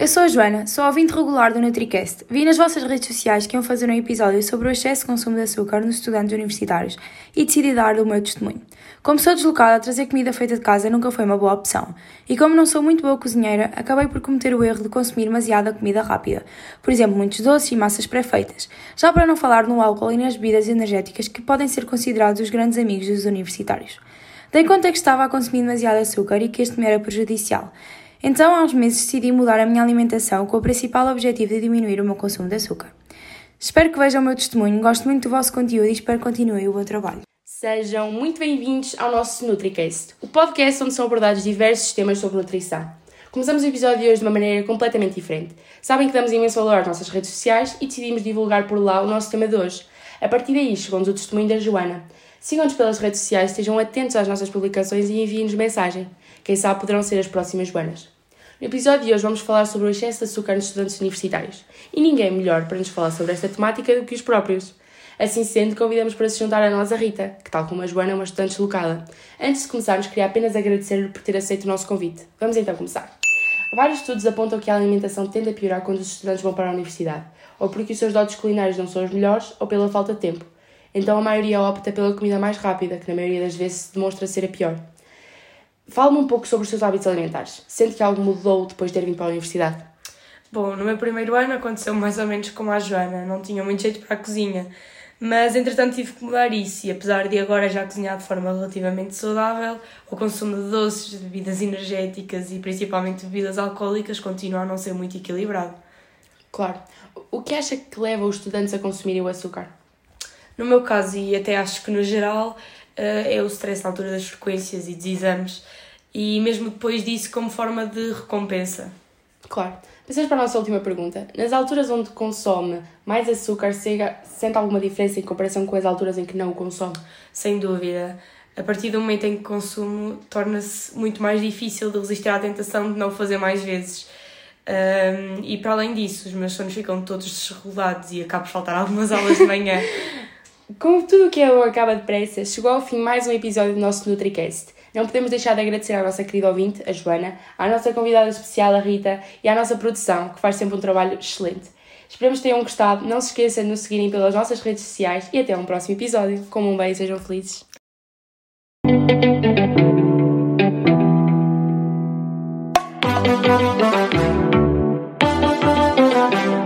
eu sou a Joana, sou ouvinte regular do NutriCast. Vi nas vossas redes sociais que iam fazer um episódio sobre o excesso de consumo de açúcar nos estudantes universitários e decidi dar o meu testemunho. Como sou deslocada, trazer comida feita de casa nunca foi uma boa opção. E como não sou muito boa cozinheira, acabei por cometer o erro de consumir demasiada comida rápida. Por exemplo, muitos doces e massas pré-feitas. Já para não falar no álcool e nas bebidas energéticas que podem ser considerados os grandes amigos dos universitários. Dei conta que estava a consumir demasiado açúcar e que este me era prejudicial. Então, há uns meses, decidi mudar a minha alimentação com o principal objetivo de diminuir o meu consumo de açúcar. Espero que vejam o meu testemunho, gosto muito do vosso conteúdo e espero que continuem o bom trabalho. Sejam muito bem-vindos ao nosso NutriCast, o podcast onde são abordados diversos temas sobre nutrição. Começamos o episódio de hoje de uma maneira completamente diferente. Sabem que damos imenso valor às nossas redes sociais e decidimos divulgar por lá o nosso tema de hoje. A partir daí chegou-nos o testemunho da Joana. Sigam-nos pelas redes sociais, estejam atentos às nossas publicações e enviem-nos mensagem. Quem sabe poderão ser as próximas Joanas. No episódio de hoje vamos falar sobre o excesso de açúcar nos estudantes universitários. E ninguém é melhor para nos falar sobre esta temática do que os próprios. Assim sendo, convidamos para se juntar a nós a Rita, que tal como a Joana é uma estudante deslocada. Antes de começarmos, queria apenas agradecer-lhe por ter aceito o nosso convite. Vamos então começar. Vários estudos apontam que a alimentação tende a piorar quando os estudantes vão para a universidade, ou porque os seus dotes culinários não são os melhores, ou pela falta de tempo. Então a maioria opta pela comida mais rápida, que na maioria das vezes se demonstra ser a pior. Fala-me um pouco sobre os seus hábitos alimentares. Sente que algo mudou depois de ter vindo para a universidade? Bom, no meu primeiro ano aconteceu mais ou menos como a Joana, não tinha muito jeito para a cozinha. Mas entretanto tive que mudar isso e apesar de agora já cozinhar de forma relativamente saudável, o consumo de doces, de bebidas energéticas e principalmente bebidas alcoólicas continua a não ser muito equilibrado. Claro. O que acha que leva os estudantes a consumirem o açúcar? No meu caso, e até acho que no geral, eh, é o stress na altura das frequências e dos exames, e mesmo depois disso, como forma de recompensa. Claro. Passamos para a nossa última pergunta. Nas alturas onde consome mais açúcar, sente alguma diferença em comparação com as alturas em que não o consome? Sem dúvida. A partir do momento em que consumo, torna-se muito mais difícil de resistir à tentação de não fazer mais vezes. Um, e para além disso, os meus sonhos ficam todos desregulados e acabo de faltar algumas aulas de manhã. Como tudo o que é bom acaba depressa, chegou ao fim mais um episódio do nosso NutriCast. Não podemos deixar de agradecer à nossa querida ouvinte, a Joana, à nossa convidada especial, a Rita, e à nossa produção, que faz sempre um trabalho excelente. Esperamos que tenham gostado. Não se esqueçam de nos seguirem pelas nossas redes sociais e até um próximo episódio. Comam um bem e sejam felizes.